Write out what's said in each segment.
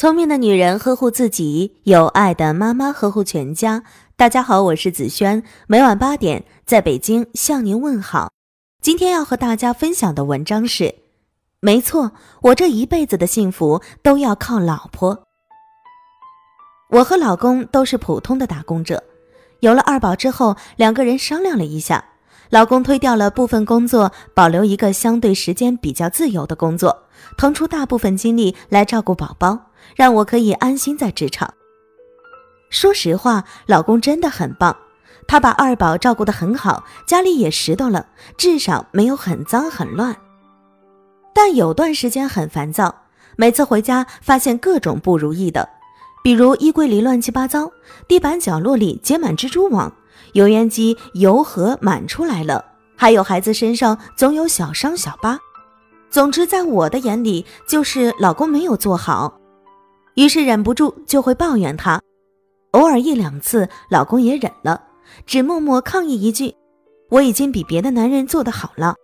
聪明的女人呵护自己，有爱的妈妈呵护全家。大家好，我是子轩，每晚八点在北京向您问好。今天要和大家分享的文章是：没错，我这一辈子的幸福都要靠老婆。我和老公都是普通的打工者，有了二宝之后，两个人商量了一下。老公推掉了部分工作，保留一个相对时间比较自由的工作，腾出大部分精力来照顾宝宝，让我可以安心在职场。说实话，老公真的很棒，他把二宝照顾得很好，家里也拾掇了，至少没有很脏很乱。但有段时间很烦躁，每次回家发现各种不如意的，比如衣柜里乱七八糟，地板角落里结满蜘蛛网。油烟机油盒满出来了，还有孩子身上总有小伤小疤。总之，在我的眼里，就是老公没有做好，于是忍不住就会抱怨他。偶尔一两次，老公也忍了，只默默抗议一句：“我已经比别的男人做得好了。”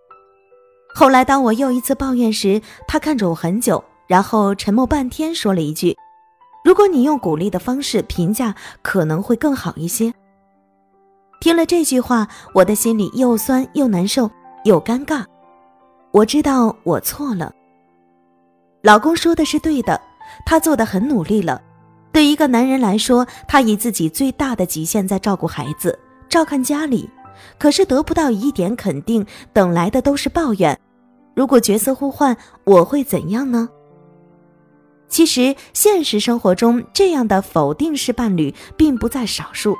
后来，当我又一次抱怨时，他看着我很久，然后沉默半天，说了一句：“如果你用鼓励的方式评价，可能会更好一些。”听了这句话，我的心里又酸又难受又尴尬。我知道我错了。老公说的是对的，他做的很努力了。对一个男人来说，他以自己最大的极限在照顾孩子、照看家里，可是得不到一点肯定，等来的都是抱怨。如果角色互换，我会怎样呢？其实现实生活中，这样的否定式伴侣并不在少数。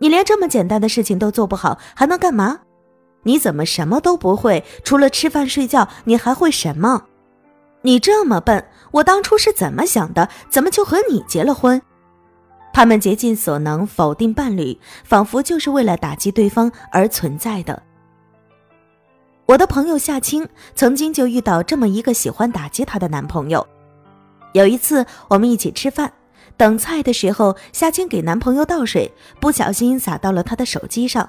你连这么简单的事情都做不好，还能干嘛？你怎么什么都不会？除了吃饭睡觉，你还会什么？你这么笨，我当初是怎么想的？怎么就和你结了婚？他们竭尽所能否定伴侣，仿佛就是为了打击对方而存在的。我的朋友夏青曾经就遇到这么一个喜欢打击她的男朋友。有一次，我们一起吃饭。等菜的时候，夏青给男朋友倒水，不小心洒到了他的手机上。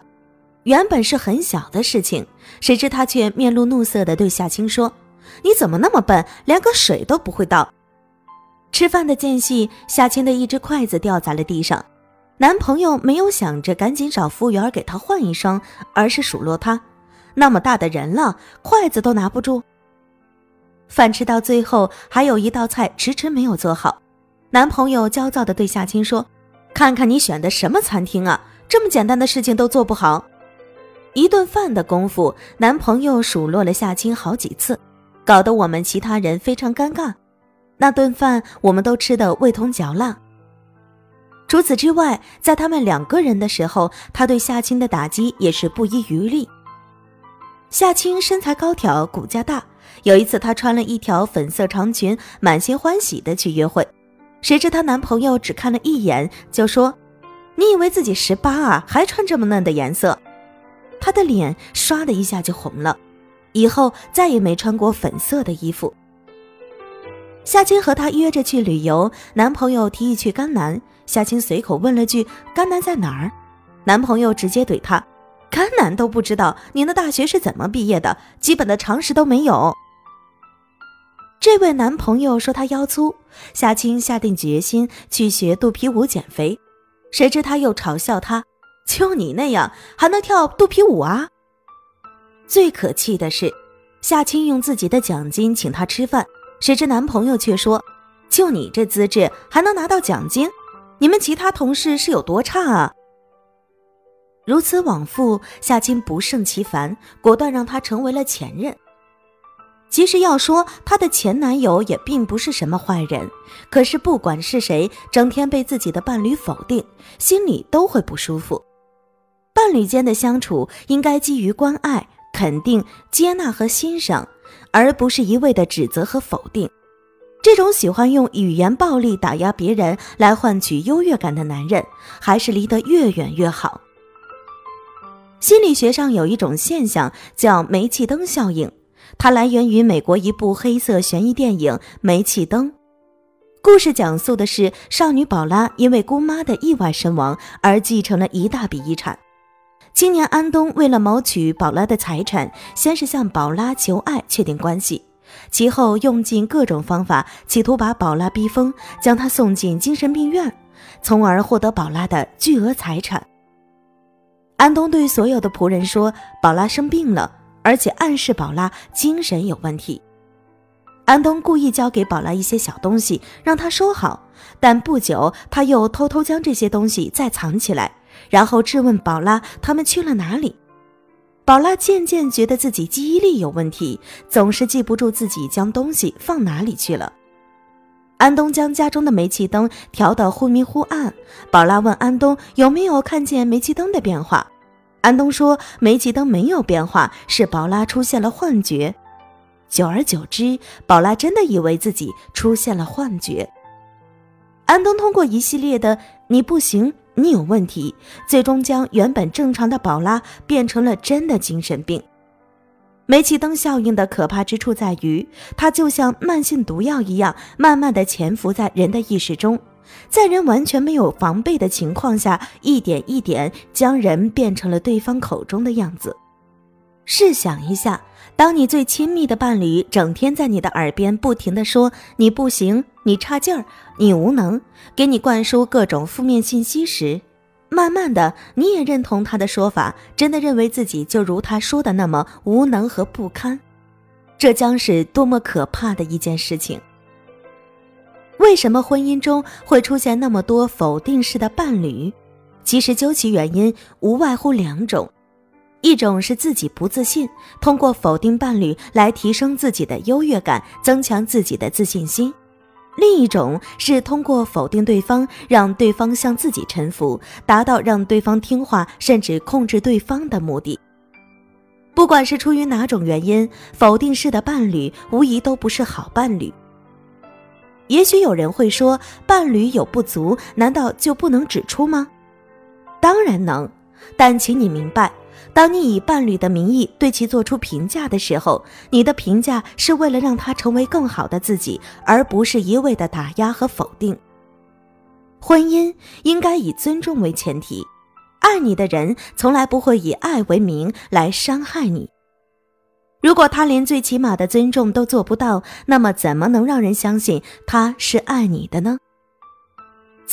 原本是很小的事情，谁知他却面露怒色地对夏青说：“你怎么那么笨，连个水都不会倒？”吃饭的间隙，夏青的一只筷子掉在了地上，男朋友没有想着赶紧找服务员给他换一双，而是数落他：“那么大的人了，筷子都拿不住。”饭吃到最后，还有一道菜迟迟没有做好。男朋友焦躁地对夏青说：“看看你选的什么餐厅啊，这么简单的事情都做不好。”一顿饭的功夫，男朋友数落了夏青好几次，搞得我们其他人非常尴尬。那顿饭我们都吃得味同嚼蜡。除此之外，在他们两个人的时候，他对夏青的打击也是不遗余力。夏青身材高挑，骨架大。有一次，她穿了一条粉色长裙，满心欢喜的去约会。谁知她男朋友只看了一眼就说：“你以为自己十八啊，还穿这么嫩的颜色？”她的脸唰的一下就红了，以后再也没穿过粉色的衣服。夏青和他约着去旅游，男朋友提议去甘南，夏青随口问了句：“甘南在哪儿？”男朋友直接怼她：“甘南都不知道，您的大学是怎么毕业的？基本的常识都没有。”这位男朋友说他腰粗，夏青下定决心去学肚皮舞减肥，谁知他又嘲笑他：“就你那样还能跳肚皮舞啊？”最可气的是，夏青用自己的奖金请他吃饭，谁知男朋友却说：“就你这资质还能拿到奖金？你们其他同事是有多差啊？”如此往复，夏青不胜其烦，果断让他成为了前任。其实要说她的前男友也并不是什么坏人，可是不管是谁，整天被自己的伴侣否定，心里都会不舒服。伴侣间的相处应该基于关爱、肯定、接纳和欣赏，而不是一味的指责和否定。这种喜欢用语言暴力打压别人来换取优越感的男人，还是离得越远越好。心理学上有一种现象叫煤气灯效应。它来源于美国一部黑色悬疑电影《煤气灯》，故事讲述的是少女宝拉因为姑妈的意外身亡而继承了一大笔遗产。青年安东为了谋取宝拉的财产，先是向宝拉求爱，确定关系，其后用尽各种方法，企图把宝拉逼疯，将她送进精神病院，从而获得宝拉的巨额财产。安东对所有的仆人说：“宝拉生病了，而且暗示宝拉精神有问题。”安东故意交给宝拉一些小东西，让她收好，但不久他又偷偷将这些东西再藏起来，然后质问宝拉他们去了哪里。宝拉渐渐觉得自己记忆力有问题，总是记不住自己将东西放哪里去了。安东将家中的煤气灯调得忽明忽暗。宝拉问安东有没有看见煤气灯的变化，安东说煤气灯没有变化，是宝拉出现了幻觉。久而久之，宝拉真的以为自己出现了幻觉。安东通过一系列的“你不行”。你有问题，最终将原本正常的宝拉变成了真的精神病。煤气灯效应的可怕之处在于，它就像慢性毒药一样，慢慢的潜伏在人的意识中，在人完全没有防备的情况下，一点一点将人变成了对方口中的样子。试想一下，当你最亲密的伴侣整天在你的耳边不停的说“你不行”。你差劲儿，你无能，给你灌输各种负面信息时，慢慢的你也认同他的说法，真的认为自己就如他说的那么无能和不堪，这将是多么可怕的一件事情。为什么婚姻中会出现那么多否定式的伴侣？其实究其原因，无外乎两种：一种是自己不自信，通过否定伴侣来提升自己的优越感，增强自己的自信心。另一种是通过否定对方，让对方向自己臣服，达到让对方听话，甚至控制对方的目的。不管是出于哪种原因，否定式的伴侣无疑都不是好伴侣。也许有人会说，伴侣有不足，难道就不能指出吗？当然能，但请你明白。当你以伴侣的名义对其做出评价的时候，你的评价是为了让他成为更好的自己，而不是一味的打压和否定。婚姻应该以尊重为前提，爱你的人从来不会以爱为名来伤害你。如果他连最起码的尊重都做不到，那么怎么能让人相信他是爱你的呢？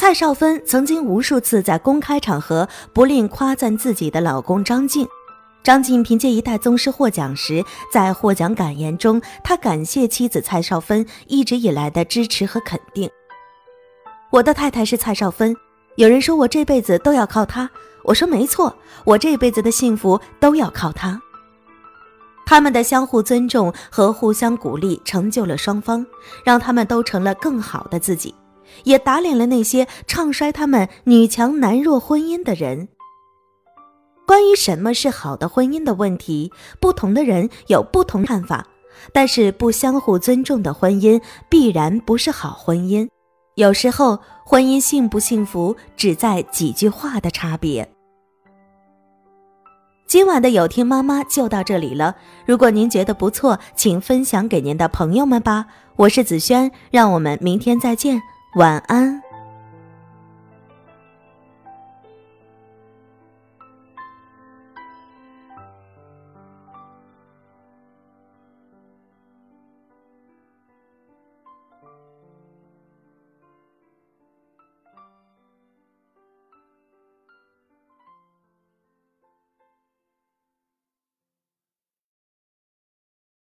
蔡少芬曾经无数次在公开场合不吝夸赞自己的老公张晋。张晋凭借一代宗师获奖时，在获奖感言中，他感谢妻子蔡少芬一直以来的支持和肯定。我的太太是蔡少芬，有人说我这辈子都要靠她，我说没错，我这辈子的幸福都要靠她。他们的相互尊重和互相鼓励，成就了双方，让他们都成了更好的自己。也打脸了那些唱衰他们女强男弱婚姻的人。关于什么是好的婚姻的问题，不同的人有不同看法。但是不相互尊重的婚姻必然不是好婚姻。有时候婚姻幸不幸福，只在几句话的差别。今晚的有听妈妈就到这里了。如果您觉得不错，请分享给您的朋友们吧。我是子轩，让我们明天再见。晚安。